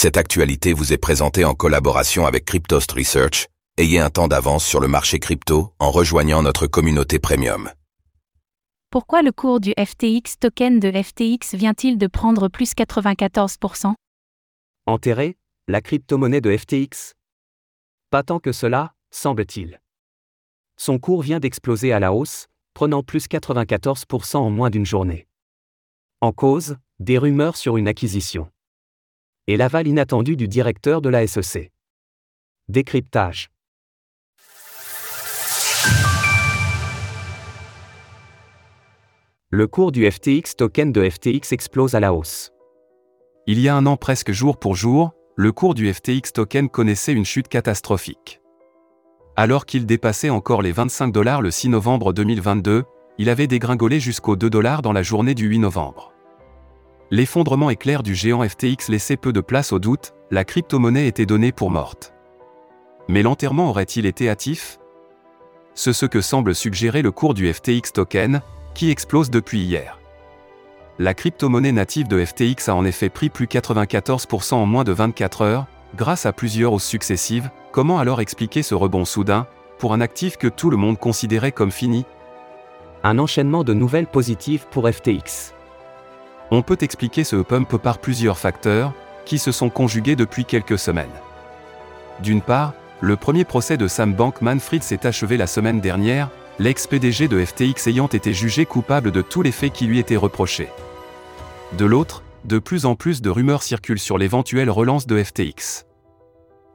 Cette actualité vous est présentée en collaboration avec Cryptost Research. Ayez un temps d'avance sur le marché crypto en rejoignant notre communauté premium. Pourquoi le cours du FTX token de FTX vient-il de prendre plus 94% Enterrer la crypto-monnaie de FTX Pas tant que cela, semble-t-il. Son cours vient d'exploser à la hausse, prenant plus 94% en moins d'une journée. En cause, des rumeurs sur une acquisition et l'aval inattendu du directeur de la SEC. Décryptage. Le cours du FTX token de FTX explose à la hausse. Il y a un an presque jour pour jour, le cours du FTX token connaissait une chute catastrophique. Alors qu'il dépassait encore les 25 dollars le 6 novembre 2022, il avait dégringolé jusqu'aux 2 dollars dans la journée du 8 novembre. L'effondrement éclair du géant FTX laissait peu de place au doute, la crypto-monnaie était donnée pour morte. Mais l'enterrement aurait-il été hâtif? C'est ce que semble suggérer le cours du FTX token, qui explose depuis hier. La crypto-monnaie native de FTX a en effet pris plus 94% en moins de 24 heures, grâce à plusieurs hausses successives, comment alors expliquer ce rebond soudain, pour un actif que tout le monde considérait comme fini? Un enchaînement de nouvelles positives pour FTX. On peut expliquer ce pump par plusieurs facteurs, qui se sont conjugués depuis quelques semaines. D'une part, le premier procès de Sam Bankman-Fried s'est achevé la semaine dernière, l'ex-PDG de FTX ayant été jugé coupable de tous les faits qui lui étaient reprochés. De l'autre, de plus en plus de rumeurs circulent sur l'éventuelle relance de FTX.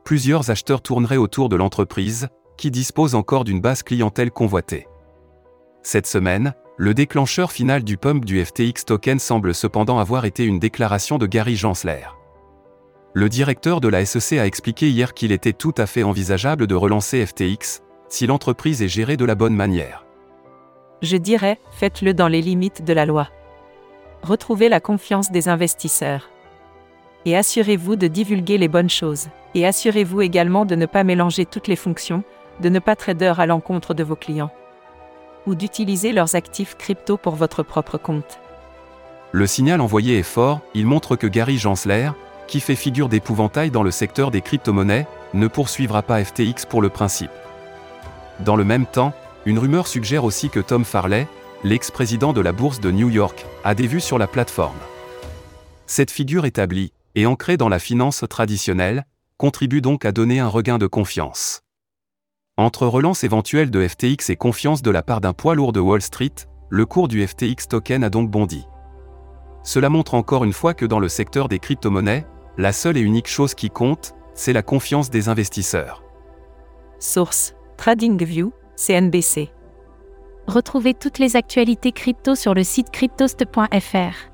Plusieurs acheteurs tourneraient autour de l'entreprise, qui dispose encore d'une base clientèle convoitée. Cette semaine, le déclencheur final du pump du FTX token semble cependant avoir été une déclaration de Gary Gensler. Le directeur de la SEC a expliqué hier qu'il était tout à fait envisageable de relancer FTX, si l'entreprise est gérée de la bonne manière. Je dirais, faites-le dans les limites de la loi. Retrouvez la confiance des investisseurs. Et assurez-vous de divulguer les bonnes choses. Et assurez-vous également de ne pas mélanger toutes les fonctions, de ne pas trader à l'encontre de vos clients ou d'utiliser leurs actifs crypto pour votre propre compte. Le signal envoyé est fort, il montre que Gary Gensler, qui fait figure d'épouvantail dans le secteur des crypto-monnaies, ne poursuivra pas FTX pour le principe. Dans le même temps, une rumeur suggère aussi que Tom Farley, l'ex-président de la bourse de New York, a des vues sur la plateforme. Cette figure établie, et ancrée dans la finance traditionnelle, contribue donc à donner un regain de confiance. Entre relance éventuelle de FTX et confiance de la part d'un poids lourd de Wall Street, le cours du FTX token a donc bondi. Cela montre encore une fois que dans le secteur des crypto-monnaies, la seule et unique chose qui compte, c'est la confiance des investisseurs. Source TradingView, CNBC. Retrouvez toutes les actualités crypto sur le site cryptost.fr.